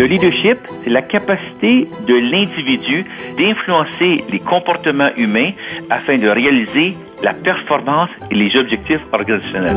Le leadership, c'est la capacité de l'individu d'influencer les comportements humains afin de réaliser la performance et les objectifs organisationnels.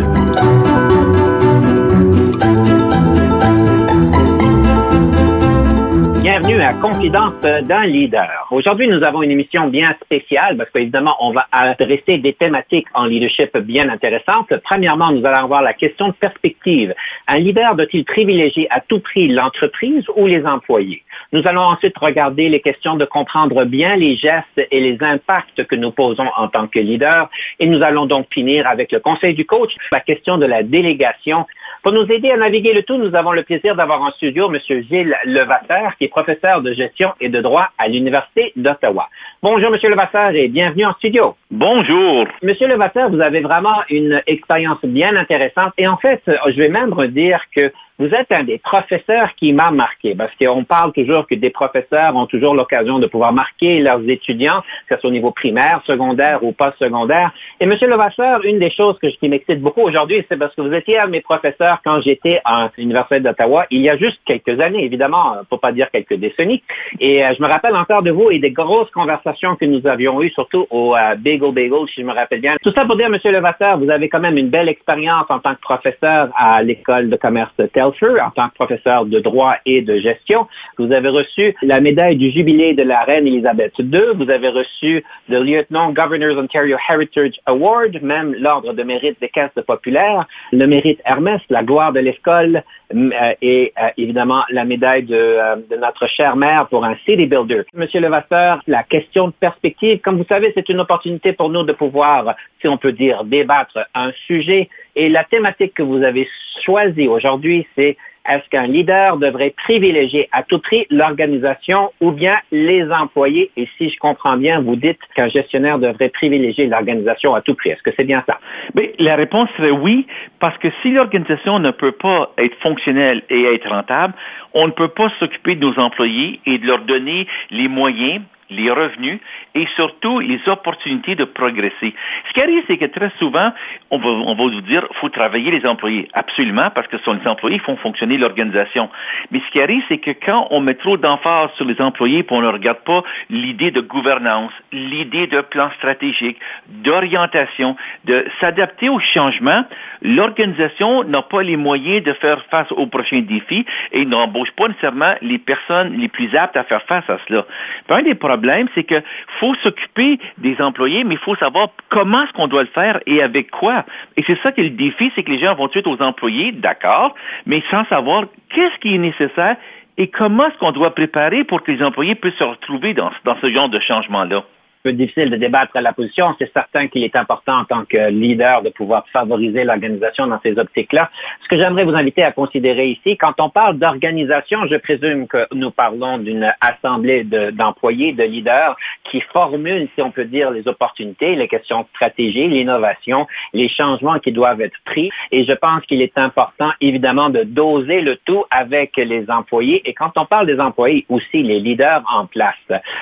Bienvenue à Confidence d'un leader. Aujourd'hui, nous avons une émission bien spéciale parce qu'évidemment, on va adresser des thématiques en leadership bien intéressantes. Premièrement, nous allons avoir la question de perspective. Un leader doit-il privilégier à tout prix l'entreprise ou les employés? Nous allons ensuite regarder les questions de comprendre bien les gestes et les impacts que nous posons en tant que leader. Et nous allons donc finir avec le conseil du coach, la question de la délégation. Pour nous aider à naviguer le tout, nous avons le plaisir d'avoir en studio M. Gilles Levasseur, qui est professeur de gestion et de droit à l'Université d'Ottawa. Bonjour, M. Levasseur, et bienvenue en studio. Bonjour. Monsieur Levasseur, vous avez vraiment une expérience bien intéressante. Et en fait, je vais même dire que vous êtes un des professeurs qui m'a marqué, parce qu'on parle toujours que des professeurs ont toujours l'occasion de pouvoir marquer leurs étudiants, que ce soit au niveau primaire, secondaire ou post-secondaire. Et Monsieur Levasseur, une des choses que, qui m'excite beaucoup aujourd'hui, c'est parce que vous étiez un de mes professeurs quand j'étais à l'Université d'Ottawa, il y a juste quelques années, évidemment, pour pas dire quelques décennies. Et euh, je me rappelle encore de vous et des grosses conversations que nous avions eues, surtout au euh, Bagel Bagel, si je me rappelle bien. Tout ça pour dire, Monsieur Levasseur, vous avez quand même une belle expérience en tant que professeur à l'école de commerce en tant que professeur de droit et de gestion. Vous avez reçu la médaille du jubilé de la reine Elisabeth II. Vous avez reçu le Lieutenant Governor's Ontario Heritage Award, même l'ordre de mérite des caisses populaires, le mérite Hermès, la gloire de l'école euh, et euh, évidemment la médaille de, euh, de, notre chère mère pour un city builder. Monsieur Levasseur, la question de perspective, comme vous savez, c'est une opportunité pour nous de pouvoir, si on peut dire, débattre un sujet. Et la thématique que vous avez choisie aujourd'hui, c'est est-ce qu'un leader devrait privilégier à tout prix l'organisation ou bien les employés? Et si je comprends bien, vous dites qu'un gestionnaire devrait privilégier l'organisation à tout prix. Est-ce que c'est bien ça? Mais la réponse serait oui, parce que si l'organisation ne peut pas être fonctionnelle et être rentable, on ne peut pas s'occuper de nos employés et de leur donner les moyens les revenus et surtout les opportunités de progresser. Ce qui arrive, c'est que très souvent, on va, vous dire, faut travailler les employés. Absolument, parce que ce sont les employés qui font fonctionner l'organisation. Mais ce qui arrive, c'est que quand on met trop d'emphase sur les employés, puis on ne regarde pas l'idée de gouvernance, l'idée de plan stratégique, d'orientation, de s'adapter aux changements, l'organisation n'a pas les moyens de faire face aux prochains défis et n'embauche pas nécessairement les personnes les plus aptes à faire face à cela. un des problème, c'est qu'il faut s'occuper des employés, mais il faut savoir comment est-ce qu'on doit le faire et avec quoi. Et c'est ça qui est le défi, c'est que les gens vont suite aux employés, d'accord, mais sans savoir qu'est-ce qui est nécessaire et comment est-ce qu'on doit préparer pour que les employés puissent se retrouver dans, dans ce genre de changement-là peu difficile de débattre à la position. C'est certain qu'il est important en tant que leader de pouvoir favoriser l'organisation dans ces optiques-là. Ce que j'aimerais vous inviter à considérer ici, quand on parle d'organisation, je présume que nous parlons d'une assemblée d'employés, de, leaders qui formulent, si on peut dire, les opportunités, les questions de stratégie, l'innovation, les changements qui doivent être pris. Et je pense qu'il est important, évidemment, de doser le tout avec les employés. Et quand on parle des employés, aussi les leaders en place.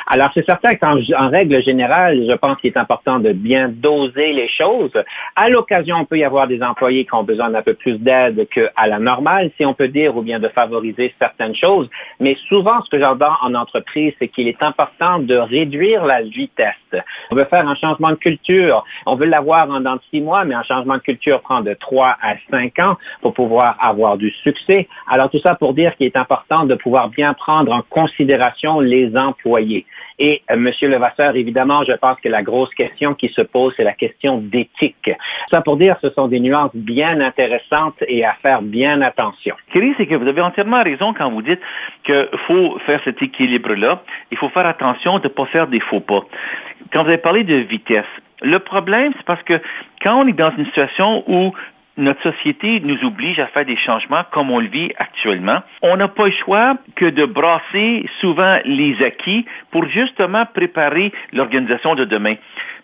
Alors, c'est certain qu'en règle générale, je pense qu'il est important de bien doser les choses. À l'occasion, on peut y avoir des employés qui ont besoin d'un peu plus d'aide qu'à la normale, si on peut dire, ou bien de favoriser certaines choses. Mais souvent, ce que j'entends en entreprise, c'est qu'il est important de réduire la vitesse. On veut faire un changement de culture. On veut l'avoir en dans six mois, mais un changement de culture prend de trois à cinq ans pour pouvoir avoir du succès. Alors, tout ça pour dire qu'il est important de pouvoir bien prendre en considération les employés. Et euh, M. Levasseur, évidemment, je pense que la grosse question qui se pose, c'est la question d'éthique. Ça pour dire, ce sont des nuances bien intéressantes et à faire bien attention. Thierry, c'est que vous avez entièrement raison quand vous dites qu'il faut faire cet équilibre-là. Il faut faire attention de ne pas faire des faux pas. Quand vous avez parlé de vitesse, le problème, c'est parce que quand on est dans une situation où notre société nous oblige à faire des changements comme on le vit actuellement. On n'a pas le choix que de brasser souvent les acquis pour justement préparer l'organisation de demain.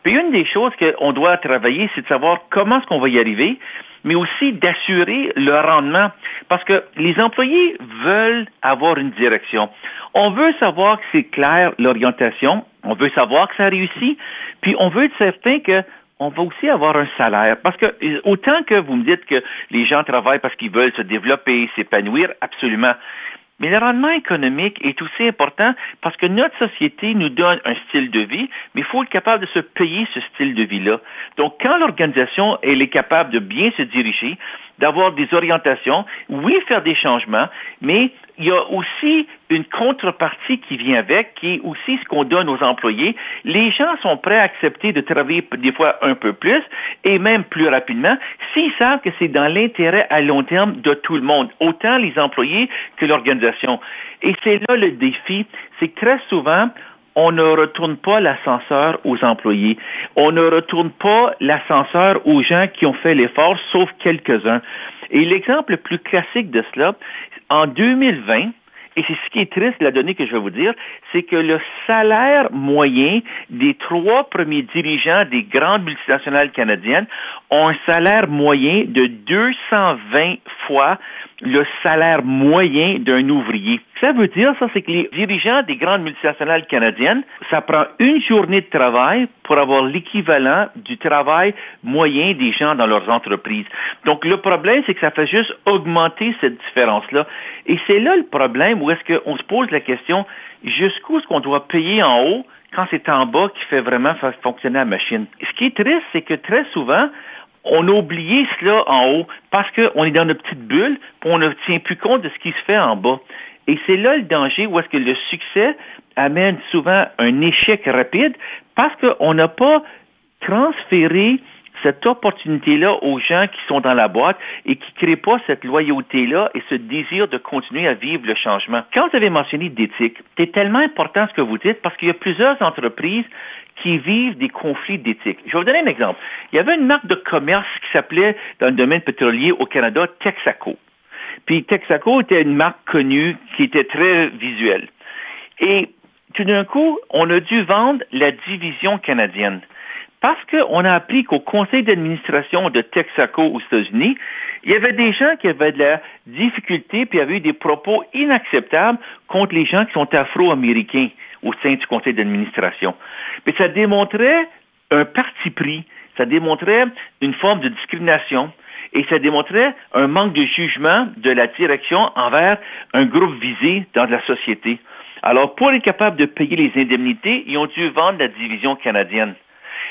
Puis une des choses qu'on doit travailler, c'est de savoir comment est-ce qu'on va y arriver, mais aussi d'assurer le rendement. Parce que les employés veulent avoir une direction. On veut savoir que c'est clair l'orientation, on veut savoir que ça réussit, puis on veut être certain que on va aussi avoir un salaire. Parce que autant que vous me dites que les gens travaillent parce qu'ils veulent se développer, s'épanouir, absolument. Mais le rendement économique est aussi important parce que notre société nous donne un style de vie, mais il faut être capable de se payer ce style de vie-là. Donc, quand l'organisation elle est capable de bien se diriger, d'avoir des orientations, oui, faire des changements, mais il y a aussi une contrepartie qui vient avec, qui est aussi ce qu'on donne aux employés. Les gens sont prêts à accepter de travailler des fois un peu plus et même plus rapidement s'ils savent que c'est dans l'intérêt à long terme de tout le monde, autant les employés que l'organisation. Et c'est là le défi, c'est que très souvent, on ne retourne pas l'ascenseur aux employés. On ne retourne pas l'ascenseur aux gens qui ont fait l'effort, sauf quelques-uns. Et l'exemple le plus classique de cela, en 2020, et c'est ce qui est triste, la donnée que je vais vous dire, c'est que le salaire moyen des trois premiers dirigeants des grandes multinationales canadiennes ont un salaire moyen de 220 fois le salaire moyen d'un ouvrier. Ça veut dire, ça, c'est que les dirigeants des grandes multinationales canadiennes, ça prend une journée de travail pour avoir l'équivalent du travail moyen des gens dans leurs entreprises. Donc, le problème, c'est que ça fait juste augmenter cette différence-là. Et c'est là le problème où est-ce qu'on se pose la question, jusqu'où est-ce qu'on doit payer en haut quand c'est en bas qui fait vraiment fonctionner la machine? Ce qui est triste, c'est que très souvent, on a oublié cela en haut parce qu'on est dans notre petite bulle, puis on ne tient plus compte de ce qui se fait en bas. Et c'est là le danger où est-ce que le succès amène souvent un échec rapide parce qu'on n'a pas transféré cette opportunité-là aux gens qui sont dans la boîte et qui ne créent pas cette loyauté-là et ce désir de continuer à vivre le changement. Quand vous avez mentionné d'éthique, c'est tellement important ce que vous dites parce qu'il y a plusieurs entreprises qui vivent des conflits d'éthique. Je vais vous donner un exemple. Il y avait une marque de commerce qui s'appelait, dans le domaine pétrolier au Canada, Texaco. Puis Texaco était une marque connue qui était très visuelle. Et tout d'un coup, on a dû vendre la division canadienne. Parce qu'on a appris qu'au conseil d'administration de Texaco aux États-Unis, il y avait des gens qui avaient de la difficulté puis avaient eu des propos inacceptables contre les gens qui sont afro-américains au sein du conseil d'administration. Mais ça démontrait un parti pris, ça démontrait une forme de discrimination et ça démontrait un manque de jugement de la direction envers un groupe visé dans la société. Alors, pour être capable de payer les indemnités, ils ont dû vendre la division canadienne.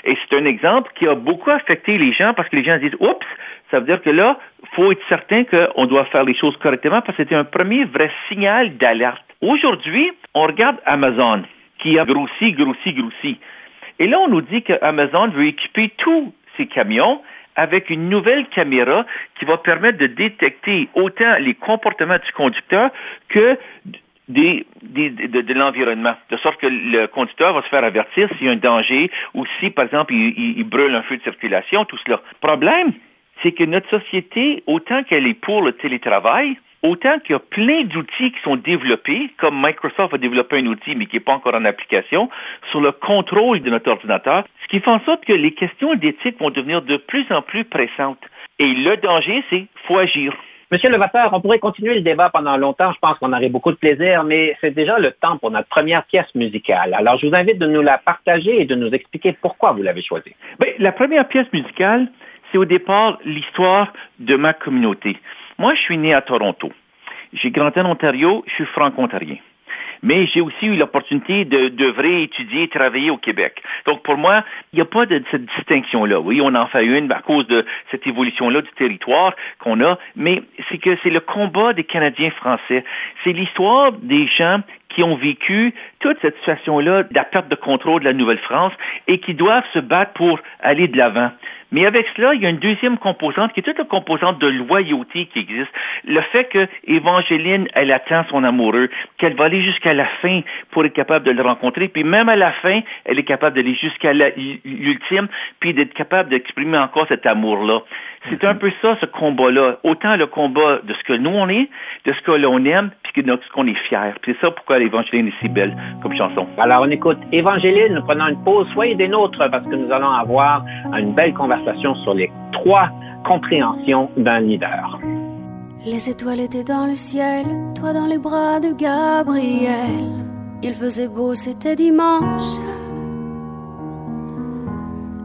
Et c'est un exemple qui a beaucoup affecté les gens parce que les gens disent, oups, ça veut dire que là, faut être certain qu'on doit faire les choses correctement parce que c'était un premier vrai signal d'alerte. Aujourd'hui, on regarde Amazon qui a grossi, grossi, grossi. Et là, on nous dit qu'Amazon veut équiper tous ses camions avec une nouvelle caméra qui va permettre de détecter autant les comportements du conducteur que de, l'environnement, de sorte que le conducteur va se faire avertir s'il y a un danger ou si, par exemple, il, il brûle un feu de circulation, tout cela. Problème, c'est que notre société, autant qu'elle est pour le télétravail, autant qu'il y a plein d'outils qui sont développés, comme Microsoft a développé un outil, mais qui n'est pas encore en application, sur le contrôle de notre ordinateur, ce qui fait en sorte que les questions d'éthique vont devenir de plus en plus pressantes. Et le danger, c'est faut agir. Monsieur Levasseur, on pourrait continuer le débat pendant longtemps. Je pense qu'on aurait beaucoup de plaisir, mais c'est déjà le temps pour notre première pièce musicale. Alors, je vous invite de nous la partager et de nous expliquer pourquoi vous l'avez choisie. Bien, la première pièce musicale, c'est au départ l'histoire de ma communauté. Moi, je suis né à Toronto. J'ai grandi en Ontario, je suis franco-ontarien mais j'ai aussi eu l'opportunité de d'œuvrer, étudier, travailler au Québec. Donc pour moi, il n'y a pas de cette distinction-là. Oui, on en fait une à cause de cette évolution-là du territoire qu'on a, mais c'est que c'est le combat des Canadiens français. C'est l'histoire des gens qui ont vécu toute cette situation-là de la perte de contrôle de la Nouvelle-France et qui doivent se battre pour aller de l'avant. Mais avec cela, il y a une deuxième composante qui est toute la composante de loyauté qui existe. Le fait que Évangéline, elle attend son amoureux, qu'elle va aller jusqu'à la fin pour être capable de le rencontrer, puis même à la fin, elle est capable d'aller jusqu'à l'ultime, puis d'être capable d'exprimer encore cet amour-là. C'est un peu ça, ce combat-là. Autant le combat de ce que nous on est, de ce que l'on aime, puis de ce qu'on est fier. C'est ça pourquoi l'Évangéline est si belle comme chanson. Alors on écoute Évangéline, nous prenons une pause. Soyez des nôtres parce que nous allons avoir une belle conversation sur les trois compréhensions d'un leader. Les étoiles étaient dans le ciel, toi dans les bras de Gabriel. Il faisait beau, c'était dimanche.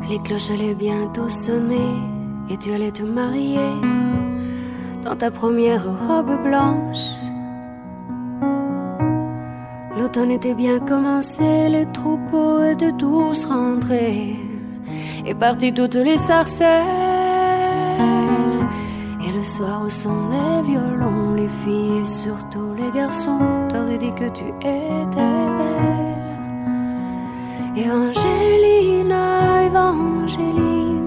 Les cloches allaient bientôt sonner et tu allais te marier dans ta première robe blanche. L'automne était bien commencé, les troupeaux étaient tous rentrés et partis toutes les sarcelles. Et le soir au son des violons, les filles et surtout les garçons t'auraient dit que tu étais belle. Evangelina, Evangeline.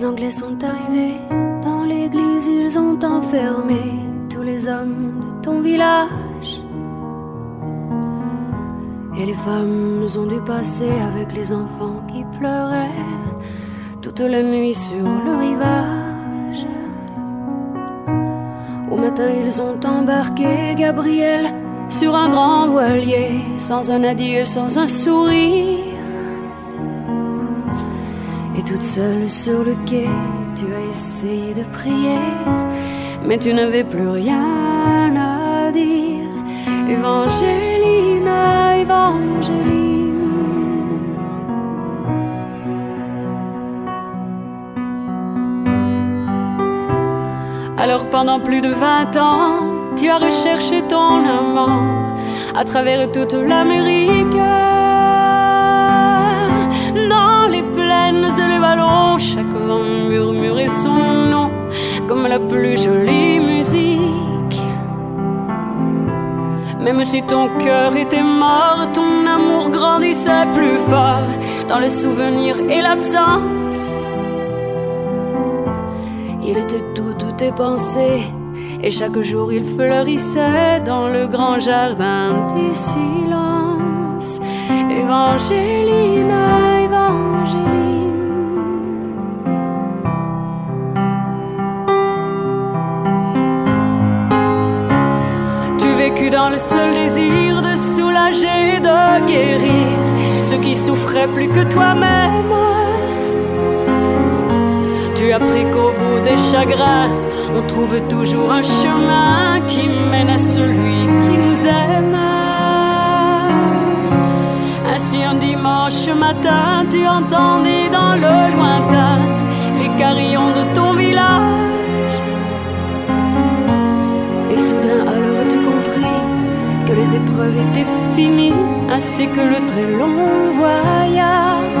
Les Anglais sont arrivés dans l'église, ils ont enfermé tous les hommes de ton village. Et les femmes ont dû passer avec les enfants qui pleuraient toute la nuit sur le rivage. Au matin, ils ont embarqué Gabriel sur un grand voilier, sans un adieu, sans un sourire. Et toute seule sur le quai, tu as essayé de prier, mais tu n'avais plus rien à dire. Evangelina, Evangeline. Alors pendant plus de vingt ans, tu as recherché ton amant à travers toute l'Amérique. Et les vallons, chaque vent murmurait son nom comme la plus jolie musique. Même si ton cœur était mort, ton amour grandissait plus fort dans le souvenir et l'absence. Il était tout, tout tes pensées, et chaque jour il fleurissait dans le grand jardin du silence. Evangelina, Evangeline. Le seul désir de soulager et de guérir ceux qui souffraient plus que toi-même. Tu as appris qu'au bout des chagrins, on trouve toujours un chemin qui mène à celui qui nous aime. Ainsi un dimanche matin, tu entendis dans le lointain les carillons de ton village. Les épreuves étaient finies, ainsi que le très long voyage.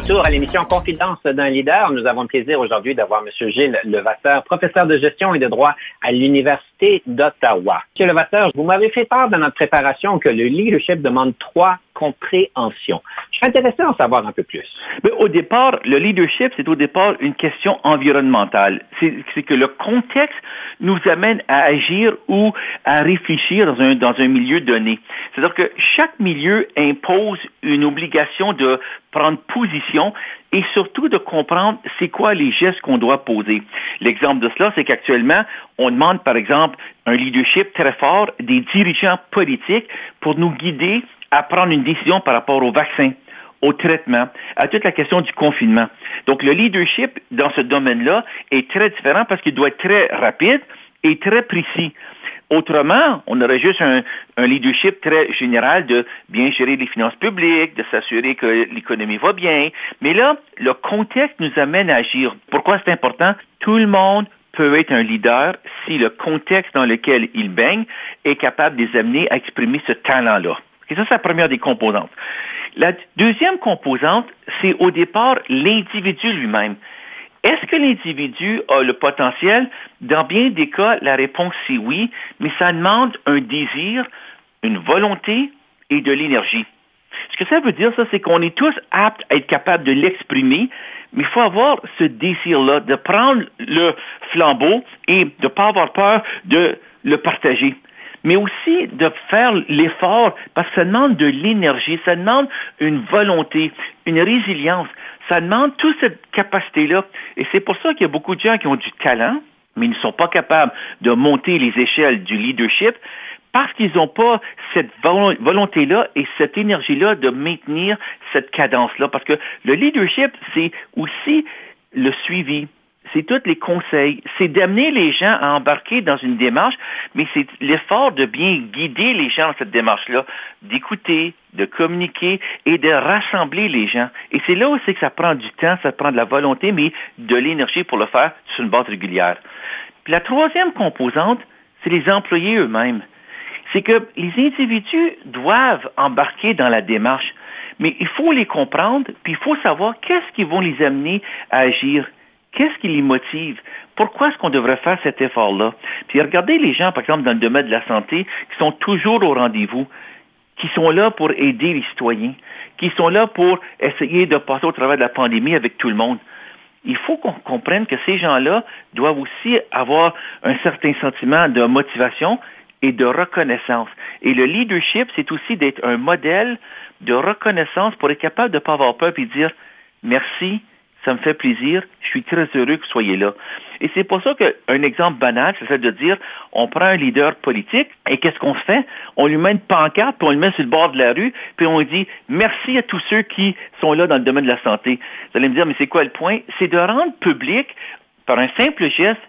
retour à l'émission Confidence d'un leader. Nous avons le plaisir aujourd'hui d'avoir M. Gilles Levasseur, professeur de gestion et de droit à l'Université d'Ottawa. M. Levasseur, vous m'avez fait part dans notre préparation que le leadership demande trois compréhensions. Je suis intéressé d'en savoir un peu plus. Au départ, le leadership, c'est au départ une question environnementale. C'est que le contexte nous amène à agir ou à réfléchir dans un, dans un milieu donné. C'est-à-dire que chaque milieu impose une obligation de prendre position et surtout de comprendre c'est quoi les gestes qu'on doit poser. L'exemple de cela, c'est qu'actuellement, on demande par exemple un leadership très fort des dirigeants politiques pour nous guider à prendre une décision par rapport au vaccin au traitement, à toute la question du confinement. Donc le leadership dans ce domaine-là est très différent parce qu'il doit être très rapide et très précis. Autrement, on aurait juste un, leadership très général de bien gérer les finances publiques, de s'assurer que l'économie va bien. Mais là, le contexte nous amène à agir. Pourquoi c'est important? Tout le monde peut être un leader si le contexte dans lequel il baigne est capable de les amener à exprimer ce talent-là. Et ça, c'est la première des composantes. La deuxième composante, c'est au départ l'individu lui-même. Est-ce que l'individu a le potentiel? Dans bien des cas, la réponse c'est oui, mais ça demande un désir, une volonté et de l'énergie. Ce que ça veut dire, ça, c'est qu'on est tous aptes à être capables de l'exprimer, mais il faut avoir ce désir-là de prendre le flambeau et de ne pas avoir peur de le partager mais aussi de faire l'effort parce que ça demande de l'énergie, ça demande une volonté, une résilience, ça demande toute cette capacité-là. Et c'est pour ça qu'il y a beaucoup de gens qui ont du talent, mais ils ne sont pas capables de monter les échelles du leadership parce qu'ils n'ont pas cette volonté-là et cette énergie-là de maintenir cette cadence-là. Parce que le leadership, c'est aussi le suivi, c'est tous les conseils, c'est d'amener les gens à embarquer dans une démarche, mais c'est l'effort de bien guider les gens dans cette démarche-là, d'écouter, de communiquer et de rassembler les gens. Et c'est là aussi que ça prend du temps, ça prend de la volonté, mais de l'énergie pour le faire sur une base régulière. La troisième composante, c'est les employés eux-mêmes. C'est que les individus doivent embarquer dans la démarche, mais il faut les comprendre, puis il faut savoir qu'est-ce qui vont les amener à agir Qu'est-ce qui les motive? Pourquoi est-ce qu'on devrait faire cet effort-là? Puis regardez les gens, par exemple, dans le domaine de la santé, qui sont toujours au rendez-vous, qui sont là pour aider les citoyens, qui sont là pour essayer de passer au travers de la pandémie avec tout le monde. Il faut qu'on comprenne que ces gens-là doivent aussi avoir un certain sentiment de motivation et de reconnaissance. Et le leadership, c'est aussi d'être un modèle de reconnaissance pour être capable de ne pas avoir peur et dire merci, ça me fait plaisir, je suis très heureux que vous soyez là. Et c'est pour ça qu'un exemple banal, c'est de dire, on prend un leader politique et qu'est-ce qu'on fait? On lui met une pancarte, puis on le met sur le bord de la rue, puis on dit, merci à tous ceux qui sont là dans le domaine de la santé. Vous allez me dire, mais c'est quoi le point? C'est de rendre public, par un simple geste,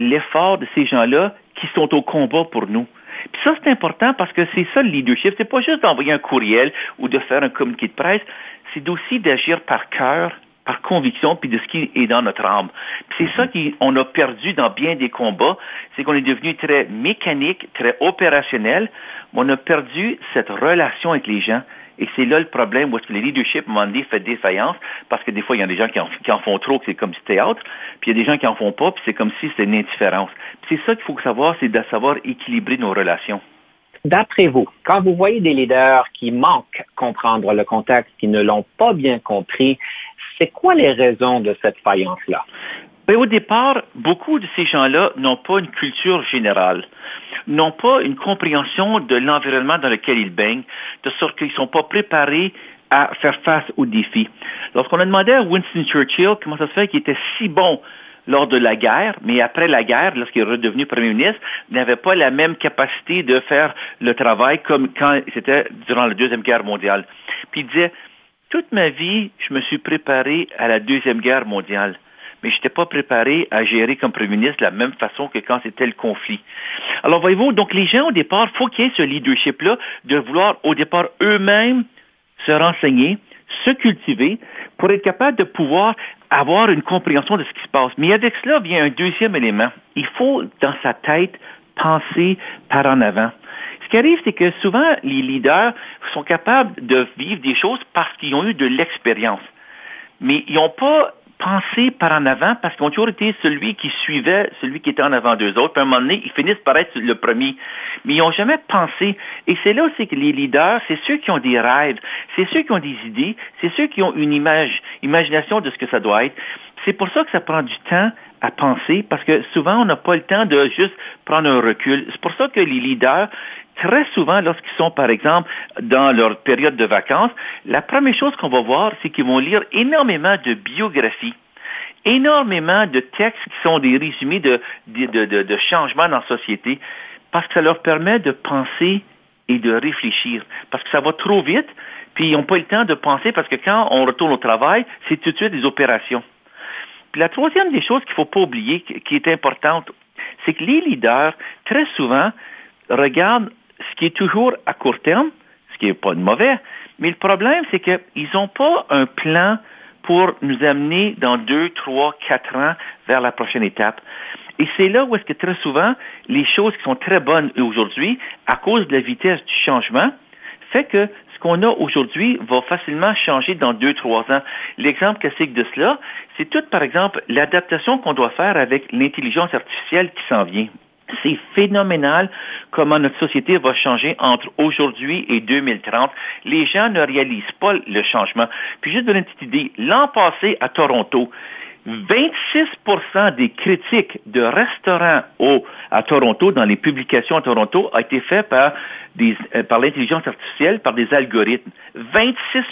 l'effort de ces gens-là qui sont au combat pour nous. Puis ça, c'est important parce que c'est ça le leadership. C'est pas juste d'envoyer un courriel ou de faire un communiqué de presse, c'est aussi d'agir par cœur, par conviction, puis de ce qui est dans notre âme. c'est ça qu'on a perdu dans bien des combats, c'est qu'on est devenu très mécanique, très opérationnel, mais on a perdu cette relation avec les gens. Et c'est là le problème où est-ce que le leadership, à un moment donné, fait défaillance, parce que des fois, il y a des gens qui en, font trop, que c'est comme du théâtre, puis il y a des gens qui en font pas, puis c'est comme si c'était une indifférence. c'est ça qu'il faut savoir, c'est de savoir équilibrer nos relations. D'après vous, quand vous voyez des leaders qui manquent comprendre le contexte, qui ne l'ont pas bien compris, c'est quoi les raisons de cette faillance-là? Ben, au départ, beaucoup de ces gens-là n'ont pas une culture générale, n'ont pas une compréhension de l'environnement dans lequel ils baignent, de sorte qu'ils ne sont pas préparés à faire face aux défis. Lorsqu'on a demandé à Winston Churchill comment ça se fait qu'il était si bon lors de la guerre, mais après la guerre, lorsqu'il est redevenu Premier ministre, il n'avait pas la même capacité de faire le travail comme quand c'était durant la Deuxième Guerre mondiale. Puis il disait, toute ma vie, je me suis préparé à la Deuxième Guerre mondiale. Mais je n'étais pas préparé à gérer comme Premier ministre de la même façon que quand c'était le conflit. Alors, voyez-vous, donc les gens, au départ, faut qu'il y ait ce leadership-là de vouloir, au départ, eux-mêmes se renseigner, se cultiver pour être capable de pouvoir avoir une compréhension de ce qui se passe. Mais avec cela vient un deuxième élément. Il faut, dans sa tête, penser par en avant. Ce qui arrive, c'est que souvent, les leaders sont capables de vivre des choses parce qu'ils ont eu de l'expérience. mais ils n'ont pas pensé par en avant parce qu'ils ont toujours été celui qui suivait celui qui était en avant d'eux autres. Puis à un moment donné, ils finissent par être le premier. Mais ils n'ont jamais pensé. Et c'est là aussi que les leaders, c'est ceux qui ont des rêves, c'est ceux qui ont des idées, c'est ceux qui ont une image, imagination de ce que ça doit être. C'est pour ça que ça prend du temps à penser, parce que souvent, on n'a pas le temps de juste prendre un recul. C'est pour ça que les leaders, très souvent, lorsqu'ils sont, par exemple, dans leur période de vacances, la première chose qu'on va voir, c'est qu'ils vont lire énormément de biographies énormément de textes qui sont des résumés de, changements dans la société, parce que ça leur permet de penser et de réfléchir. Parce que ça va trop vite, puis ils n'ont pas le temps de penser, parce que quand on retourne au travail, c'est tout de suite des opérations. Puis la troisième des choses qu'il ne faut pas oublier, qui est importante, c'est que les leaders, très souvent, regardent ce qui est toujours à court terme, ce qui n'est pas de mauvais, mais le problème, c'est qu'ils n'ont pas un plan pour nous amener dans deux, trois, quatre ans vers la prochaine étape. Et c'est là où est-ce que très souvent, les choses qui sont très bonnes aujourd'hui, à cause de la vitesse du changement, fait que ce qu'on a aujourd'hui va facilement changer dans deux, trois ans. L'exemple classique de cela, c'est tout, par exemple, l'adaptation qu'on doit faire avec l'intelligence artificielle qui s'en vient. C'est phénoménal comment notre société va changer entre aujourd'hui et 2030. Les gens ne réalisent pas le changement. Puis juste donner une petite idée, l'an passé à Toronto, 26% des critiques de restaurants au, à Toronto, dans les publications à Toronto, a été fait par, euh, par l'intelligence artificielle, par des algorithmes. 26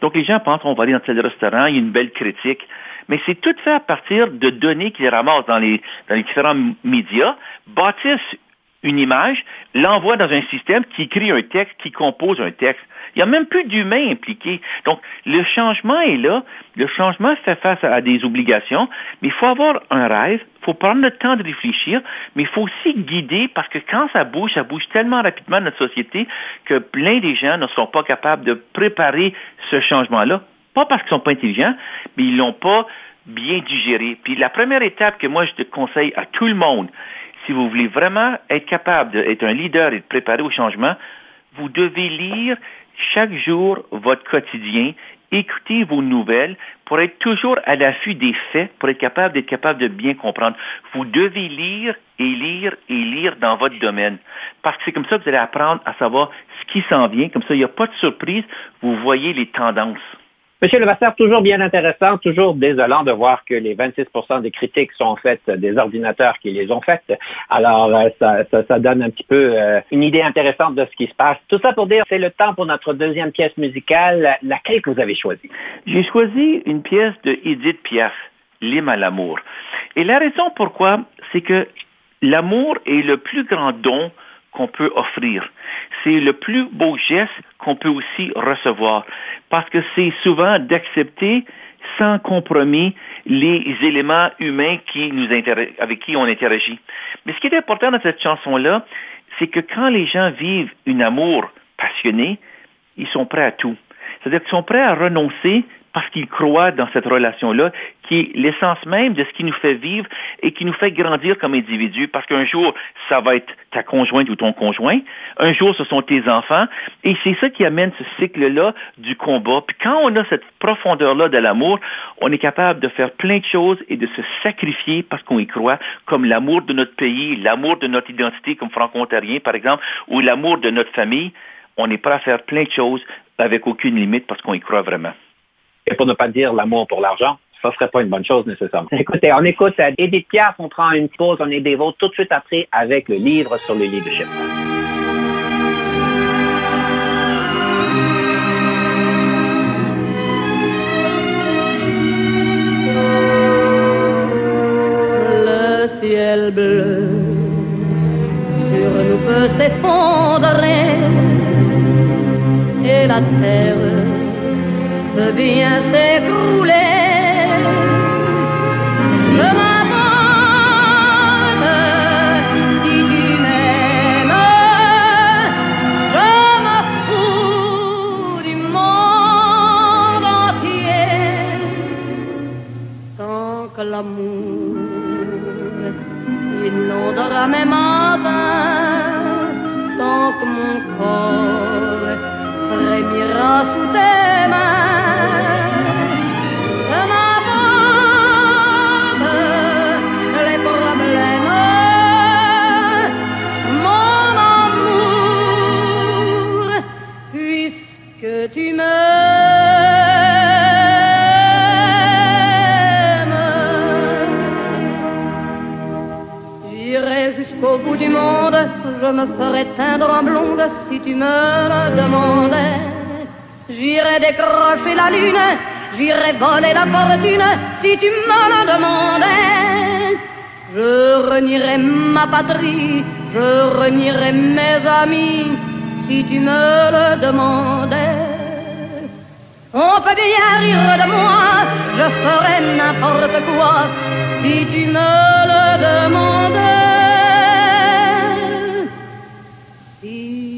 Donc les gens pensent qu'on va aller dans tel restaurant, il y a une belle critique. Mais c'est tout fait à partir de données qu'ils ramassent dans les, différents médias, bâtissent une image, l'envoient dans un système qui écrit un texte, qui compose un texte. Il n'y a même plus d'humains impliqués. Donc, le changement est là. Le changement fait face à des obligations, mais il faut avoir un rêve, il faut prendre le temps de réfléchir, mais il faut aussi guider parce que quand ça bouge, ça bouge tellement rapidement dans notre société que plein des gens ne sont pas capables de préparer ce changement-là. Pas parce qu'ils sont pas intelligents, mais ils l'ont pas bien digéré. Puis la première étape que moi je te conseille à tout le monde, si vous voulez vraiment être capable d'être un leader et de préparer au changement, vous devez lire chaque jour votre quotidien, écouter vos nouvelles pour être toujours à l'affût des faits, pour être capable d'être capable de bien comprendre. Vous devez lire et lire et lire dans votre domaine. Parce que c'est comme ça que vous allez apprendre à savoir ce qui s'en vient. Comme ça, il n'y a pas de surprise. Vous voyez les tendances. Monsieur Levasseur, toujours bien intéressant, toujours désolant de voir que les 26% des critiques sont faites des ordinateurs qui les ont faites. Alors, euh, ça, donne un petit peu euh, une idée intéressante de ce qui se passe. Tout ça pour dire, c'est le temps pour notre deuxième pièce musicale. Laquelle que vous avez choisie? J'ai choisi une pièce de Edith Piaf, L'hymne à l'amour. Et la raison pourquoi, c'est que l'amour est le plus grand don qu'on peut offrir. C'est le plus beau geste qu'on peut aussi recevoir parce que c'est souvent d'accepter sans compromis les éléments humains qui nous avec qui on interagit. Mais ce qui est important dans cette chanson-là, c'est que quand les gens vivent un amour passionné, ils sont prêts à tout. C'est-à-dire qu'ils sont prêts à renoncer parce qu'ils croient dans cette relation-là, qui est l'essence même de ce qui nous fait vivre et qui nous fait grandir comme individus. Parce qu'un jour, ça va être ta conjointe ou ton conjoint. Un jour, ce sont tes enfants. Et c'est ça qui amène ce cycle-là du combat. Puis quand on a cette profondeur-là de l'amour, on est capable de faire plein de choses et de se sacrifier parce qu'on y croit, comme l'amour de notre pays, l'amour de notre identité comme franco-ontarien, par exemple, ou l'amour de notre famille. On est prêt à faire plein de choses avec aucune limite parce qu'on y croit vraiment et pour ne pas dire l'amour pour l'argent, ça ne serait pas une bonne chose nécessairement. Écoutez, on écoute Edith Piaf, on prend une pause, on est des vôtres tout de suite après avec le livre sur le leadership. Le ciel bleu sur nous peut s'effondrer et la terre peut bien s'écouler. Je m'abonne si tu m'aimes. Je me fous du monde entier. Tant que l'amour inondera mes matins, tu me le demandais. J'irai décrocher la lune, j'irai voler la fortune si tu me le demandais. Je renierai ma patrie, je renierai mes amis si tu me le demandais. On peut bien rire de moi, je ferai n'importe quoi si tu me le demandais.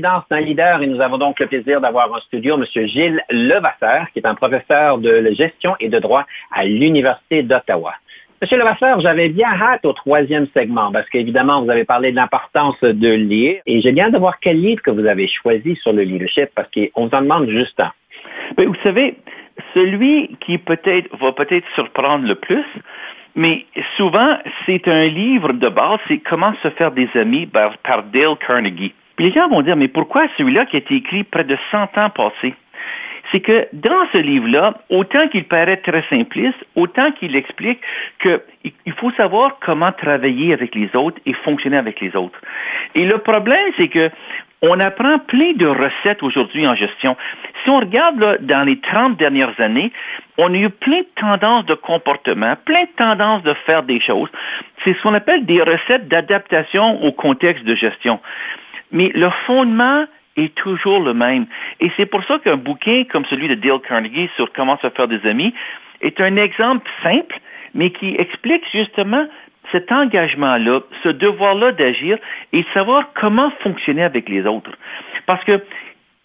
D'un leader et nous avons donc le plaisir d'avoir en studio M. Gilles Levasseur, qui est un professeur de gestion et de droit à l'Université d'Ottawa. Monsieur Levasseur, j'avais bien hâte au troisième segment parce qu'évidemment, vous avez parlé de l'importance de lire et j'ai bien de voir quel livre que vous avez choisi sur le leadership parce qu'on vous en demande juste un. Ben, vous savez, celui qui peut-être va peut-être surprendre le plus, mais souvent, c'est un livre de base, c'est Comment se faire des amis par Dale Carnegie. Puis les gens vont dire, mais pourquoi celui-là qui a été écrit près de 100 ans passés? c'est que dans ce livre-là, autant qu'il paraît très simpliste, autant qu'il explique qu'il faut savoir comment travailler avec les autres et fonctionner avec les autres. Et le problème, c'est que on apprend plein de recettes aujourd'hui en gestion. Si on regarde là, dans les 30 dernières années, on a eu plein de tendances de comportement, plein de tendances de faire des choses. C'est ce qu'on appelle des recettes d'adaptation au contexte de gestion. Mais le fondement est toujours le même. Et c'est pour ça qu'un bouquin comme celui de Dale Carnegie sur comment se faire des amis est un exemple simple, mais qui explique justement cet engagement-là, ce devoir-là d'agir et de savoir comment fonctionner avec les autres. Parce que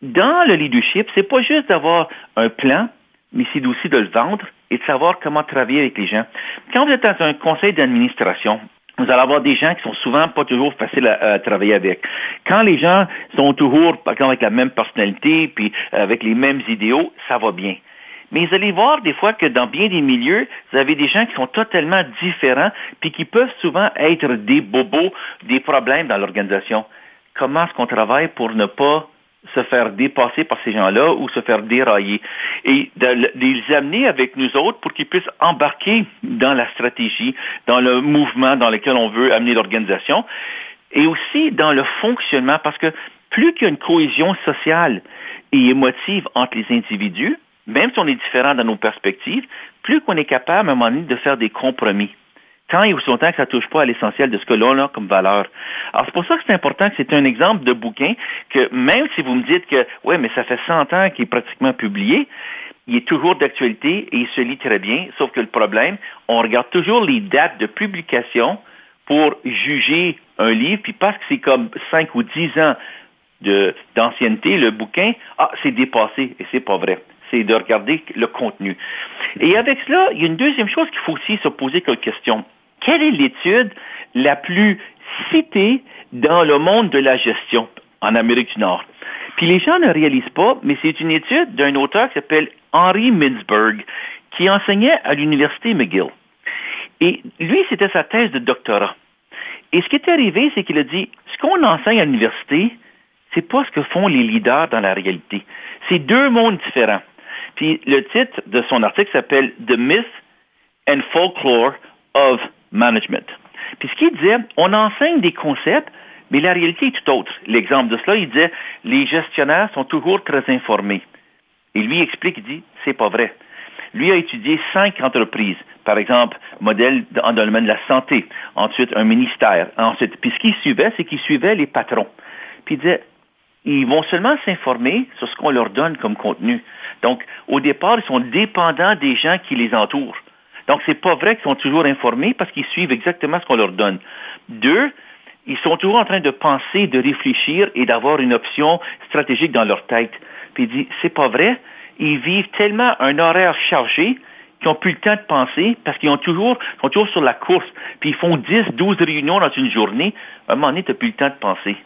dans le leadership, c'est pas juste d'avoir un plan, mais c'est aussi de le vendre et de savoir comment travailler avec les gens. Quand vous êtes dans un conseil d'administration, vous allez avoir des gens qui sont souvent pas toujours faciles à, à, travailler avec. Quand les gens sont toujours, par exemple, avec la même personnalité, puis avec les mêmes idéaux, ça va bien. Mais vous allez voir des fois que dans bien des milieux, vous avez des gens qui sont totalement différents, puis qui peuvent souvent être des bobos, des problèmes dans l'organisation. Comment est-ce qu'on travaille pour ne pas se faire dépasser par ces gens-là ou se faire dérailler. Et de, les amener avec nous autres pour qu'ils puissent embarquer dans la stratégie, dans le mouvement dans lequel on veut amener l'organisation et aussi dans le fonctionnement. Parce que plus qu'il y a une cohésion sociale et émotive entre les individus, même si on est différent dans nos perspectives, plus qu'on est capable à un moment donné de faire des compromis tant et aussi longtemps que ça ne touche pas à l'essentiel de ce que l'on a comme valeur? Alors, c'est pour ça que c'est important que c'est un exemple de bouquin que même si vous me dites que, ouais, mais ça fait 100 ans qu'il est pratiquement publié, il est toujours d'actualité et il se lit très bien, sauf que le problème, on regarde toujours les dates de publication pour juger un livre, puis parce que c'est comme 5 ou 10 ans d'ancienneté, le bouquin, ah, c'est dépassé, et c'est pas vrai. C'est de regarder le contenu. Et avec cela, il y a une deuxième chose qu'il faut aussi se poser comme question. Quelle est l'étude la plus citée dans le monde de la gestion en Amérique du Nord? Puis les gens ne réalisent pas, mais c'est une étude d'un auteur qui s'appelle Henry Mintzberg, qui enseignait à l'Université McGill. Et lui, c'était sa thèse de doctorat. Et ce qui est arrivé, c'est qu'il a dit, ce qu'on enseigne à l'université, c'est pas ce que font les leaders dans la réalité. C'est deux mondes différents. Puis le titre de son article s'appelle The Myth and Folklore of Management. Puis ce qu'il disait, on enseigne des concepts, mais la réalité est tout autre. L'exemple de cela, il disait, les gestionnaires sont toujours très informés. Et lui explique, il dit, c'est pas vrai. Lui a étudié cinq entreprises, par exemple, modèle dans le domaine de la santé, ensuite un ministère, ensuite. Puis ce qu'il suivait, c'est qu'il suivait les patrons. Puis il disait, ils vont seulement s'informer sur ce qu'on leur donne comme contenu. Donc, au départ, ils sont dépendants des gens qui les entourent. Donc, c'est pas vrai qu'ils sont toujours informés parce qu'ils suivent exactement ce qu'on leur donne. Deux, ils sont toujours en train de penser, de réfléchir et d'avoir une option stratégique dans leur tête. Puis il dit, c'est pas vrai. Ils vivent tellement un horaire chargé qu'ils n'ont plus le temps de penser parce qu'ils ont toujours, sont toujours sur la course. Puis ils font 10, 12 réunions dans une journée. À un moment donné, tu n'as plus le temps de penser.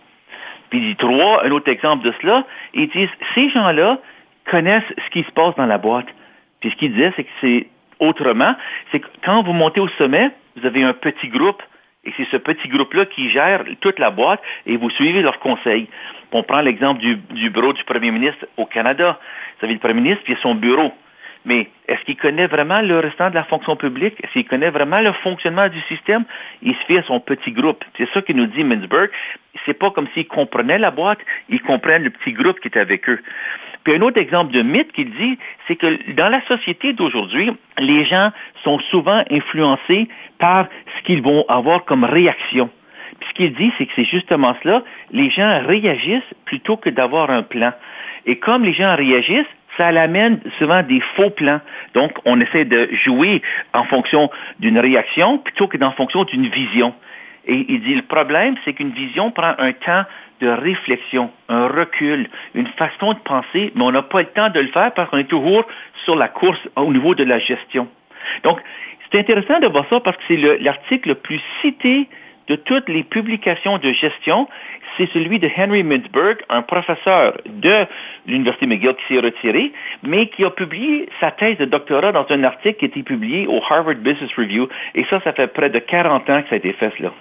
Puis il dit trois, un autre exemple de cela, ils disent, ces gens-là connaissent ce qui se passe dans la boîte. Puis ce qu'il disait, c'est que c'est autrement, c'est que quand vous montez au sommet, vous avez un petit groupe et c'est ce petit groupe-là qui gère toute la boîte et vous suivez leurs conseils. On prend l'exemple du, bureau du premier ministre au Canada. Vous avez le premier ministre puis son bureau. Mais est-ce qu'il connaît vraiment le restant de la fonction publique? Est-ce qu'il connaît vraiment le fonctionnement du système? Il se fait à son petit groupe. C'est ça que nous dit Mintzberg. C'est pas comme s'il comprenait la boîte, il comprennent le petit groupe qui est avec eux. Puis un autre exemple de mythe qu'il dit, c'est que dans la société d'aujourd'hui, les gens sont souvent influencés par ce qu'ils vont avoir comme réaction. Puis ce qu'il dit, c'est que c'est justement cela, les gens réagissent plutôt que d'avoir un plan. Et comme les gens réagissent, ça l'amène souvent des faux plans. Donc, on essaie de jouer en fonction d'une réaction plutôt que en fonction d'une vision. Et il dit, le problème, c'est qu'une vision prend un temps de réflexion, un recul, une façon de penser, mais on n'a pas le temps de le faire parce qu'on est toujours sur la course au niveau de la gestion. Donc, c'est intéressant de voir ça parce que c'est l'article le, plus cité de toutes les publications de gestion, c'est celui de Henry Mintzberg, un professeur de l'Université McGill qui s'est retiré, mais qui a publié sa thèse de doctorat dans un article qui a été publié au Harvard Business Review. Et ça, ça fait près de 40 ans que ça a été fait, là.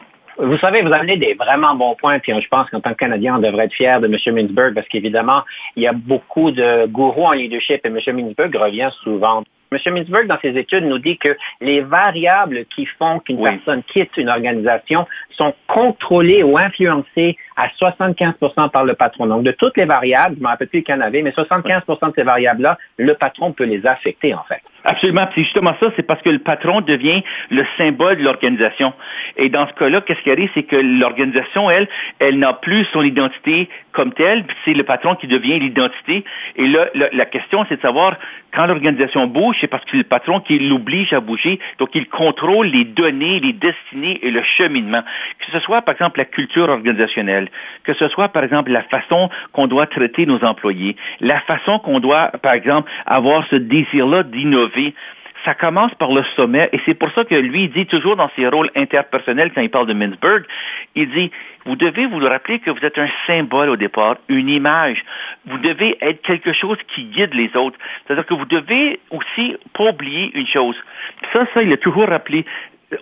Vous savez, vous amenez des vraiment bons points, puis je pense qu'en tant que Canadien, on devrait être fier de M. Mintzberg parce qu'évidemment, il y a beaucoup de gourous en leadership et M. Mintzberg revient souvent. M. Mintzberg, dans ses études, nous dit que les variables qui font qu'une personne quitte une organisation sont contrôlées ou influencées à 75% par le patron. Donc, de toutes les variables, je ne me rappelle plus qu'il y en avait, mais 75% de ces variables-là, le patron peut les affecter, en fait. Absolument. Puis justement ça, c'est parce que le patron devient le symbole de l'organisation. Et dans ce cas-là, qu'est-ce qui arrive, c'est que l'organisation, elle, elle n'a plus son identité comme telle, c'est le patron qui devient l'identité. Et là, la, question, c'est de savoir, quand l'organisation bouge, c'est parce que c'est le patron qui l'oblige à bouger, donc il contrôle les données, les destinées et le cheminement. Que ce soit, par exemple, la culture organisationnelle, que ce soit, par exemple, la façon qu'on doit traiter nos employés, la façon qu'on doit, par exemple, avoir ce désir-là d'innover, ça commence par le sommet, et c'est pour ça que lui dit toujours dans ses rôles interpersonnels, quand il parle de Mintzberg, il dit, vous devez vous le rappeler que vous êtes un symbole au départ, une image. Vous devez être quelque chose qui guide les autres. C'est-à-dire que vous devez aussi pas oublier une chose. Ça, ça, il a toujours rappelé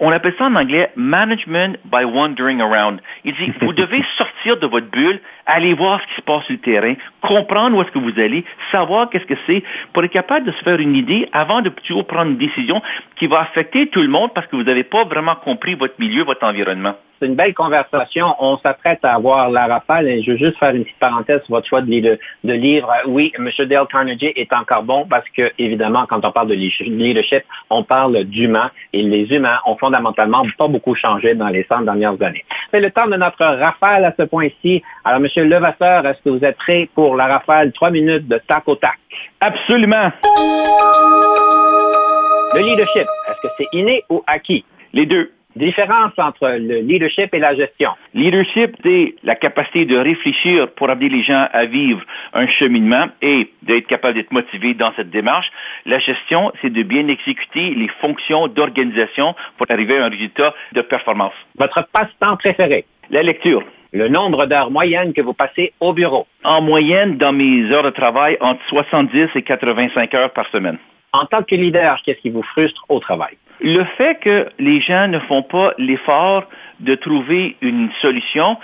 on appelle ça en anglais management by wandering around. Il dit, vous devez sortir de votre bulle, aller voir ce qui se passe sur le terrain, comprendre où est-ce que vous allez, savoir qu'est-ce que c'est, pour être capable de se faire une idée avant de prendre une décision qui va affecter tout le monde parce que vous n'avez pas vraiment compris votre milieu, votre environnement. C'est une belle conversation. On s'apprête à avoir la rafale et je veux juste faire une petite parenthèse sur votre choix de, de, livre. Oui, M. Dale Carnegie est encore bon parce que, évidemment, quand on parle de leadership, on parle d'humains et les humains ont fondamentalement pas beaucoup changé dans les 100 dernières années. C'est le temps de notre rafale à ce point-ci. Alors, M. Levasseur, est-ce que vous êtes prêt pour la rafale? Trois minutes de tac au tac. Absolument. Le leadership, est-ce que c'est inné ou acquis? Les deux. Différence entre le leadership et la gestion? Leadership, c'est la capacité de réfléchir pour amener les gens à vivre un cheminement et d'être capable d'être motivé dans cette démarche. La gestion, c'est de bien exécuter les fonctions d'organisation pour arriver à un résultat de performance. Votre passe-temps préféré? La lecture. Le nombre d'heures moyennes que vous passez au bureau? En moyenne, dans mes heures de travail, entre 70 et 85 heures par semaine. En tant que leader, qu'est-ce qui vous frustre au travail? Le fait que les gens ne font pas l'effort de trouver une solution,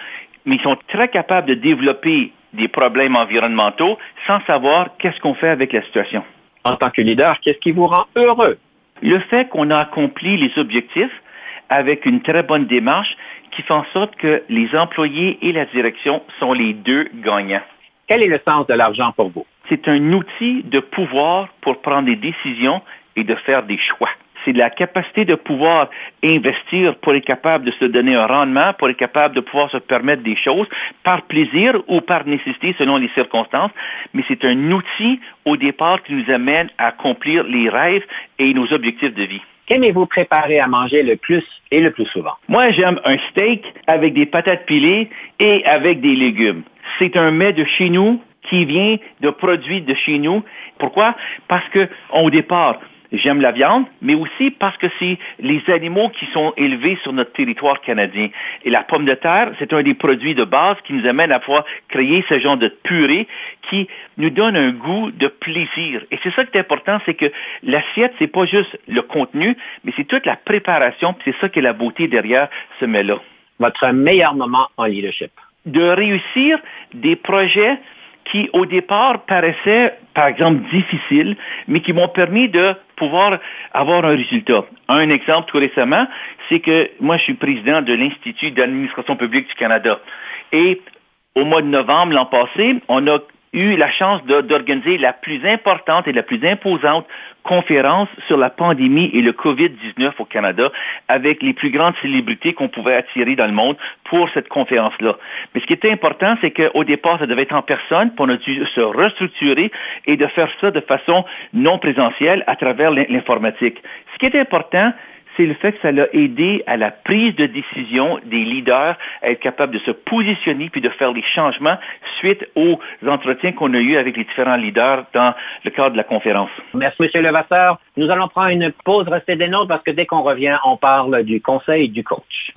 mais ils sont très capables de développer des problèmes environnementaux sans savoir qu'est-ce qu'on fait avec la situation. En tant que leader, qu'est-ce qui vous rend heureux? Le fait qu'on a accompli les objectifs avec une très bonne démarche qui fait en sorte que les employés et la direction sont les deux gagnants. Quel est le sens de l'argent pour vous? C'est un outil de pouvoir pour prendre des décisions et de faire des choix. C'est la capacité de pouvoir investir pour être capable de se donner un rendement, pour être capable de pouvoir se permettre des choses par plaisir ou par nécessité selon les circonstances. Mais c'est un outil au départ qui nous amène à accomplir les rêves et nos objectifs de vie. Qu'aimez-vous préparer à manger le plus et le plus souvent? Moi, j'aime un steak avec des patates pilées et avec des légumes. C'est un mets de chez nous qui vient de produits de chez nous. Pourquoi? Parce que, au départ, j'aime la viande, mais aussi parce que c'est les animaux qui sont élevés sur notre territoire canadien. Et la pomme de terre, c'est un des produits de base qui nous amène à pouvoir créer ce genre de purée qui nous donne un goût de plaisir. Et c'est ça qui est important, c'est que l'assiette, c'est pas juste le contenu, mais c'est toute la préparation, c'est ça qui est la beauté derrière ce mets-là. Votre meilleur moment en leadership? De réussir des projets qui, au départ, paraissaient, par exemple, difficiles, mais qui m'ont permis de pouvoir avoir un résultat. Un exemple tout récemment, c'est que moi, je suis président de l'Institut d'administration publique du Canada. Et au mois de novembre l'an passé, on a eu la chance d'organiser la plus importante et la plus imposante conférence sur la pandémie et le COVID-19 au Canada avec les plus grandes célébrités qu'on pouvait attirer dans le monde pour cette conférence-là. Mais ce qui était important, c'est qu'au départ, ça devait être en personne, pour on a dû se restructurer et de faire ça de façon non présentielle à travers l'informatique. Ce qui est important, c'est le fait que ça l'a aidé à la prise de décision des leaders à être capable de se positionner puis de faire les changements suite aux entretiens qu'on a eus avec les différents leaders dans le cadre de la conférence. Merci, M. Levasseur. Nous allons prendre une pause, restez des nôtres parce que dès qu'on revient, on parle du conseil du coach.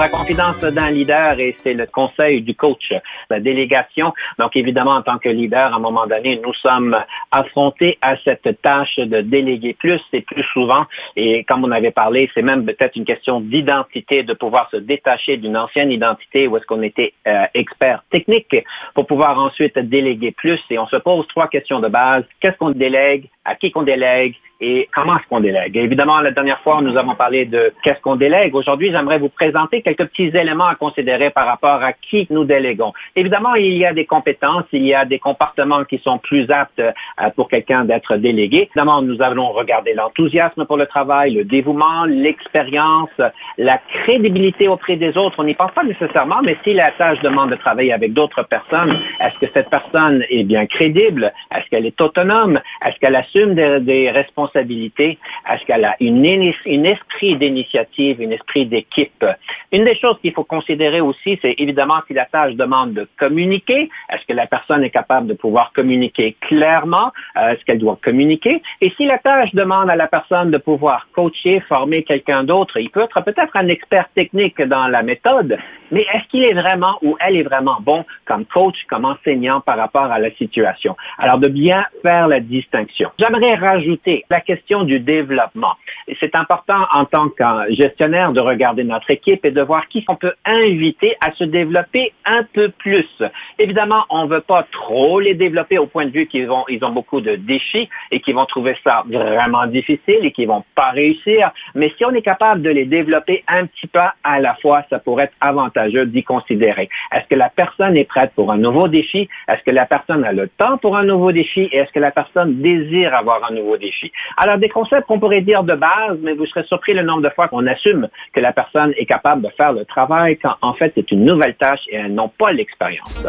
À Confidence d'un leader et c'est le conseil du coach, la délégation. Donc évidemment, en tant que leader, à un moment donné, nous sommes affrontés à cette tâche de déléguer plus et plus souvent. Et comme on avait parlé, c'est même peut-être une question d'identité, de pouvoir se détacher d'une ancienne identité où est-ce qu'on était euh, expert technique pour pouvoir ensuite déléguer plus. Et on se pose trois questions de base. Qu'est-ce qu'on délègue? À qui qu'on délègue, et comment est-ce qu'on délègue. évidemment, la dernière fois, nous avons parlé de qu'est-ce qu'on délègue. Aujourd'hui, j'aimerais vous présenter quelques petits éléments à considérer par rapport à qui nous déléguons. Évidemment, il y a des compétences, il y a des comportements qui sont plus aptes euh, pour quelqu'un d'être délégué. Évidemment, nous allons regarder l'enthousiasme pour le travail, le dévouement, l'expérience, la crédibilité auprès des autres. On n'y pense pas nécessairement, mais si la tâche demande de travailler avec d'autres personnes, est-ce que cette personne est bien crédible? Est-ce qu'elle est autonome? Est-ce qu'elle assume des, des responsabilités est-ce qu'elle a une, une esprit d'initiative, un esprit d'équipe? Une des choses qu'il faut considérer aussi, c'est évidemment si la tâche demande de communiquer, est-ce que la personne est capable de pouvoir communiquer clairement? Euh, est-ce qu'elle doit communiquer? Et si la tâche demande à la personne de pouvoir coacher, former quelqu'un d'autre, il peut être peut-être un expert technique dans la méthode, mais est-ce qu'il est vraiment ou elle est vraiment bon comme coach, comme enseignant par rapport à la situation? Alors, de bien faire la distinction. J'aimerais rajouter la question du développement. C'est important en tant que gestionnaire de regarder notre équipe et de voir qui on peut inviter à se développer un peu plus. Évidemment, on ne veut pas trop les développer au point de vue qu'ils ont beaucoup de défis et qu'ils vont trouver ça vraiment difficile et qu'ils vont pas réussir. Mais si on est capable de les développer un petit peu à la fois, ça pourrait être avantageux d'y considérer. Est-ce que la personne est prête pour un nouveau défi? Est-ce que la personne a le temps pour un nouveau défi? Et est-ce que la personne désire avoir un nouveau défi? Alors, des concepts qu'on pourrait dire de base, mais vous serez surpris le nombre de fois qu'on assume que la personne est capable de faire le travail quand en fait c'est une nouvelle tâche et elles n'ont pas l'expérience.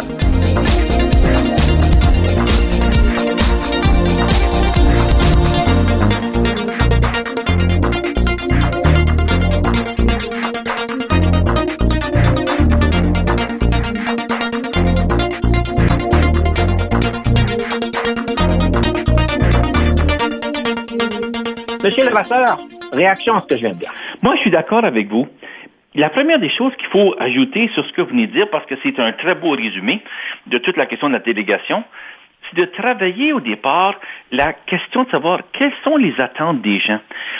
Monsieur Levasseur, réaction à ce que je viens de dire. Moi, je suis d'accord avec vous. La première des choses qu'il faut ajouter sur ce que vous venez de dire, parce que c'est un très beau résumé de toute la question de la délégation, c'est de travailler au départ la question de savoir quelles sont les attentes des gens.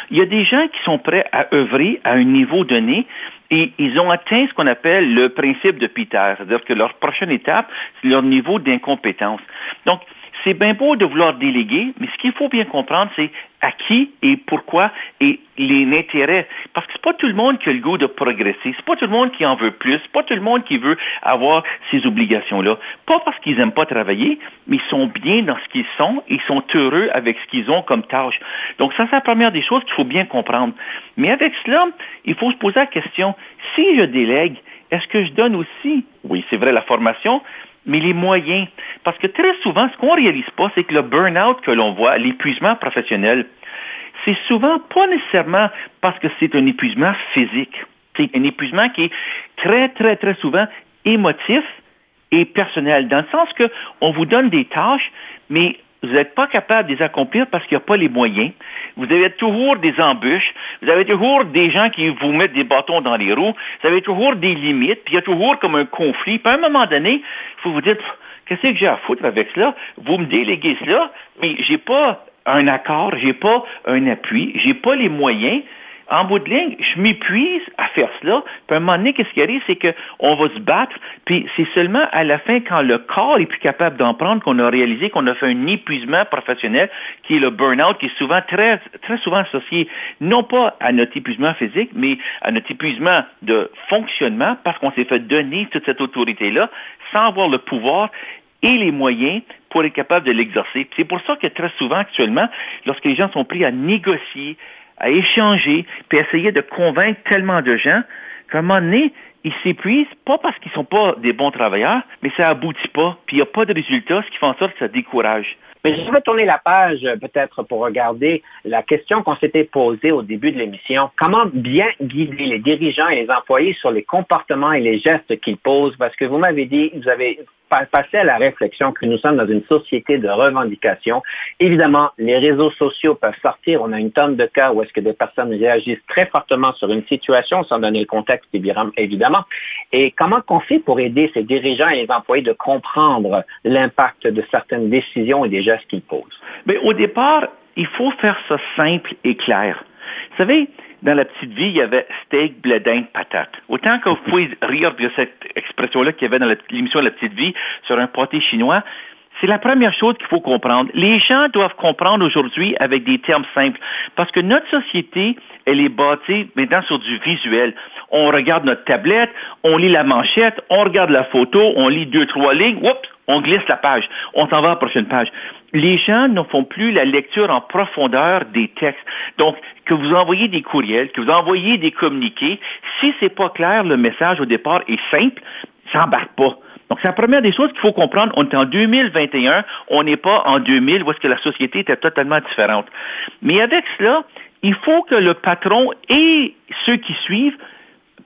Il y a des gens qui sont prêts à œuvrer à un niveau donné et ils ont atteint ce qu'on appelle le principe de Peter, c'est-à-dire que leur prochaine étape, c'est leur niveau d'incompétence. Donc, c'est bien beau de vouloir déléguer, mais ce qu'il faut bien comprendre, c'est à qui et pourquoi et les intérêts. Parce que c'est pas tout le monde qui a le goût de progresser. C'est pas tout le monde qui en veut plus. C'est pas tout le monde qui veut avoir ces obligations-là. Pas parce qu'ils n'aiment pas travailler, mais ils sont bien dans ce qu'ils sont ils sont heureux avec ce qu'ils ont comme tâche. Donc ça, c'est la première des choses qu'il faut bien comprendre. Mais avec cela, il faut se poser la question, si je délègue, est-ce que je donne aussi, oui, c'est vrai, la formation, mais les moyens. Parce que très souvent, ce qu'on ne réalise pas, c'est que le burn-out que l'on voit, l'épuisement professionnel, c'est souvent pas nécessairement parce que c'est un épuisement physique. C'est un épuisement qui est très, très, très souvent émotif et personnel, dans le sens qu'on vous donne des tâches, mais vous n'êtes pas capable de les accomplir parce qu'il n'y a pas les moyens. Vous avez toujours des embûches, vous avez toujours des gens qui vous mettent des bâtons dans les roues, vous avez toujours des limites, puis il y a toujours comme un conflit. Puis à un moment donné, il faut vous dire, qu'est-ce que j'ai à foutre avec cela? Vous me déléguez cela, mais j'ai pas un accord, j'ai pas un appui, j'ai pas les moyens en bout de ligne, je m'épuise à faire cela. Puis à un moment donné, qu'est-ce qui arrive, c'est qu'on va se battre, puis c'est seulement à la fin, quand le corps est plus capable d'en prendre, qu'on a réalisé qu'on a fait un épuisement professionnel, qui est le burn-out, qui est souvent très, très souvent associé, non pas à notre épuisement physique, mais à notre épuisement de fonctionnement, parce qu'on s'est fait donner toute cette autorité-là, sans avoir le pouvoir et les moyens pour être capable de l'exercer. C'est pour ça que très souvent, actuellement, lorsque les gens sont pris à négocier, à échanger, puis essayer de convaincre tellement de gens qu'à un moment donné, ils s'épuisent, pas parce qu'ils ne sont pas des bons travailleurs, mais ça aboutit pas, puis il n'y a pas de résultat, ce qui fait en sorte que ça décourage. Mais je vais tourner la page euh, peut-être pour regarder la question qu'on s'était posée au début de l'émission. Comment bien guider les dirigeants et les employés sur les comportements et les gestes qu'ils posent? Parce que vous m'avez dit, vous avez passé à la réflexion que nous sommes dans une société de revendication. Évidemment, les réseaux sociaux peuvent sortir. On a une tonne de cas où est-ce que des personnes réagissent très fortement sur une situation, sans donner le contexte, évidemment. Et comment qu'on fait pour aider ces dirigeants et les employés de comprendre l'impact de certaines décisions et des gestes qu'ils posent? Mais au départ, il faut faire ça simple et clair. Vous savez, dans la petite vie, il y avait steak, bledin, patate. Autant que vous pouvez rire de cette expression-là qu'il y avait dans l'émission La petite vie sur un pâté chinois, C'est la première chose qu'il faut comprendre. Les gens doivent comprendre aujourd'hui avec des termes simples, parce que notre société, elle est bâtie maintenant sur du visuel. On regarde notre tablette, on lit la manchette, on regarde la photo, on lit deux, trois lignes, oups, on glisse la page, on s'en va à la prochaine page. Les gens ne font plus la lecture en profondeur des textes. Donc, que vous envoyez des courriels, que vous envoyez des communiqués, si c'est pas clair, le message au départ est simple, ça n'embarque pas. Donc, c'est la première des choses qu'il faut comprendre. On est en 2021, on n'est pas en 2000 où est-ce que la société était totalement différente. Mais avec cela, il faut que le patron et ceux qui suivent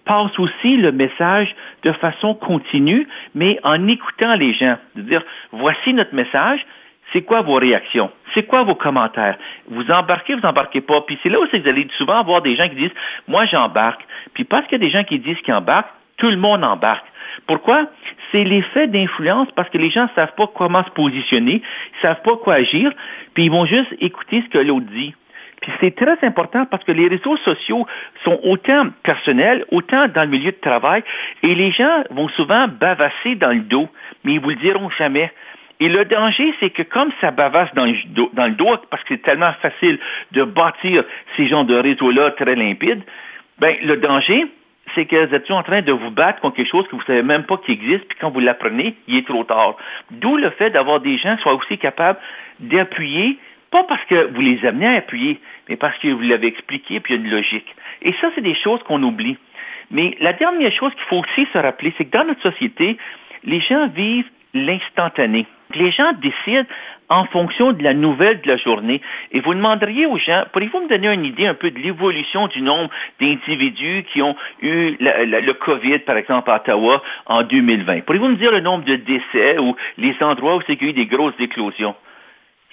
passent aussi le message de façon continue, mais en écoutant les gens. De dire, voici notre message, c'est quoi vos réactions? C'est quoi vos commentaires? Vous embarquez, vous embarquez pas. Puis c'est là où vous allez souvent avoir des gens qui disent, moi j'embarque. Puis parce qu'il y a des gens qui disent qu'ils embarquent, tout le monde embarque. Pourquoi? C'est l'effet d'influence parce que les gens ne savent pas comment se positionner, ils ne savent pas quoi agir, puis ils vont juste écouter ce que l'autre dit. Puis c'est très important parce que les réseaux sociaux sont autant personnels, autant dans le milieu de travail, et les gens vont souvent bavasser dans le dos, mais ils vous le diront jamais. Et le danger, c'est que comme ça bavasse dans le dos, parce que c'est tellement facile de bâtir ces genres de réseaux-là très limpides, ben, le danger, c'est que vous êtes en train de vous battre contre quelque chose que vous ne savez même pas qui existe, puis quand vous l'apprenez, il est trop tard. D'où le fait d'avoir des gens qui soient aussi capables d'appuyer, pas parce que vous les amenez à appuyer, mais parce que vous l'avez expliqué, puis il y a une logique. Et ça, c'est des choses qu'on oublie. Mais la dernière chose qu'il faut aussi se rappeler, c'est que dans notre société, les gens vivent l'instantané. Les gens décident en fonction de la nouvelle de la journée. Et vous demanderiez aux gens, pourriez-vous me donner une idée un peu de l'évolution du nombre d'individus qui ont eu le COVID, par exemple, à Ottawa en 2020? Pourriez-vous me dire le nombre de décès ou les endroits où c'est qu'il y a eu des grosses éclosions?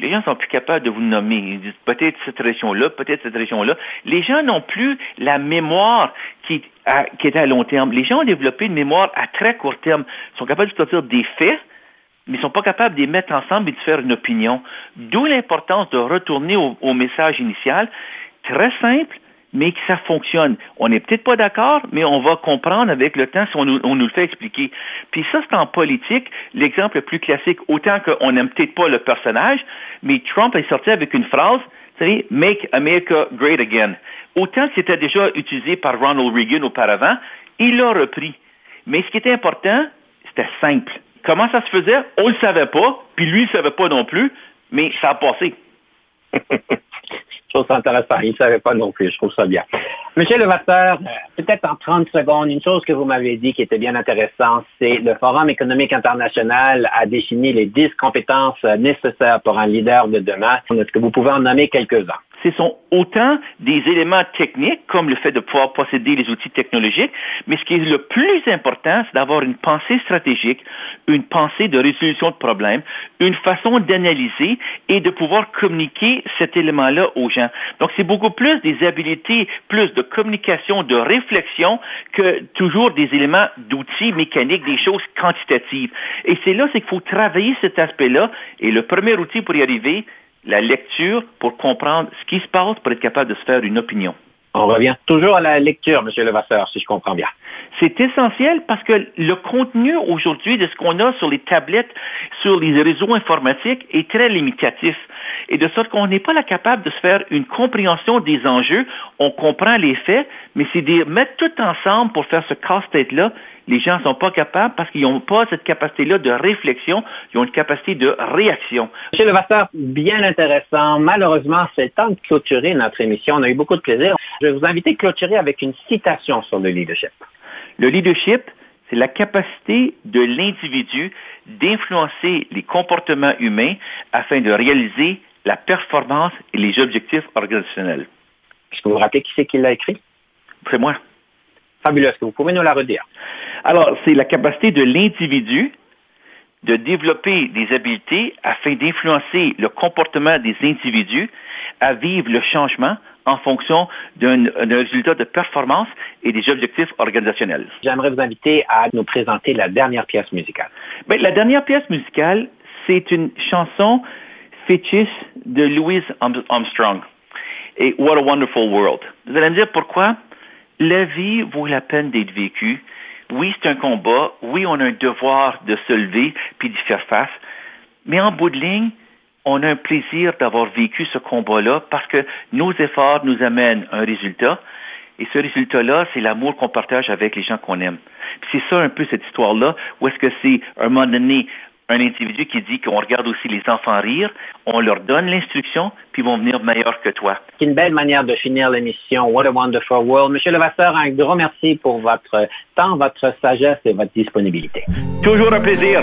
Les gens sont plus capables de vous nommer. Ils disent peut-être cette région-là, peut-être cette région-là. Les gens n'ont plus la mémoire qui, qui est à long terme. Les gens ont développé une mémoire à très court terme. Ils sont capables de sortir des faits, mais ils ne sont pas capables de les mettre ensemble et de faire une opinion. D'où l'importance de retourner au, message initial, très simple, mais que ça fonctionne. On n'est peut-être pas d'accord, mais on va comprendre avec le temps si on nous, le fait expliquer. Puis ça, c'est en politique l'exemple le plus classique. Autant qu'on n'aime peut-être pas le personnage, mais Trump est sorti avec une phrase, vous savez, Make America Great Again. Autant que c'était déjà utilisé par Ronald Reagan auparavant, il l'a repris. Mais ce qui était important, c'était simple. Comment ça se faisait? On ne le savait pas, puis lui, ne savait pas non plus, mais ça a passé. je trouve ça intéressant. Il ne savait pas non plus. Je trouve ça bien. Monsieur Levasseur, peut-être en 30 secondes, une chose que vous m'avez dit qui était bien intéressante, c'est le Forum économique international a défini les 10 compétences nécessaires pour un leader de demain. Est-ce que vous pouvez en nommer quelques-uns? Ce sont autant des éléments techniques, comme le fait de pouvoir posséder les outils technologiques, mais ce qui est le plus important, c'est d'avoir une pensée stratégique, une pensée de résolution de problèmes, une façon d'analyser et de pouvoir communiquer cet élément-là aux gens. Donc, c'est beaucoup plus des habiletés, plus de communication, de réflexion que toujours des éléments d'outils mécaniques, des choses quantitatives. Et c'est là, c'est qu'il faut travailler cet aspect-là. Et le premier outil pour y arriver, la lecture pour comprendre ce qui se passe, pour être capable de se faire une opinion. On revient toujours à la lecture, M. Levasseur, si je comprends bien. C'est essentiel parce que le contenu aujourd'hui de ce qu'on a sur les tablettes, sur les réseaux informatiques est très limitatif. Et de sorte qu'on n'est pas là capable de se faire une compréhension des enjeux. On comprend les faits, mais c'est de mettre tout ensemble pour faire ce casse-tête-là. Les gens ne sont pas capables parce qu'ils n'ont pas cette capacité-là de réflexion, ils ont une capacité de réaction. M. Levasseur, bien intéressant. Malheureusement, c'est le temps de clôturer notre émission. On a eu beaucoup de plaisir. Je vais vous inviter à clôturer avec une citation sur le leadership. Le leadership, c'est la capacité de l'individu d'influencer les comportements humains afin de réaliser la performance et les objectifs organisationnels. Est-ce que vous vous rappelez qui c'est qui l'a écrit? C'est moi. Fabuleux. Est-ce que vous pouvez nous la redire? Alors, c'est la capacité de l'individu de développer des habiletés afin d'influencer le comportement des individus à vivre le changement en fonction d'un résultat de performance et des objectifs organisationnels. J'aimerais vous inviter à nous présenter la dernière pièce musicale. Bien, la dernière pièce musicale, c'est une chanson fétiche de Louis Armstrong. Et What a Wonderful World. Vous allez me dire pourquoi? La vie vaut la peine d'être vécue. Oui, c'est un combat. Oui, on a un devoir de se lever puis d'y faire face. Mais en bout de ligne, on a un plaisir d'avoir vécu ce combat-là parce que nos efforts nous amènent un résultat. Et ce résultat-là, c'est l'amour qu'on partage avec les gens qu'on aime. C'est ça un peu cette histoire-là, où est-ce que c'est, à un moment donné, un individu qui dit qu'on regarde aussi les enfants rire, on leur donne l'instruction, puis ils vont venir meilleurs que toi. C'est une belle manière de finir l'émission What a Wonderful World. Monsieur Levasseur, un grand merci pour votre temps, votre sagesse et votre disponibilité. Toujours un plaisir.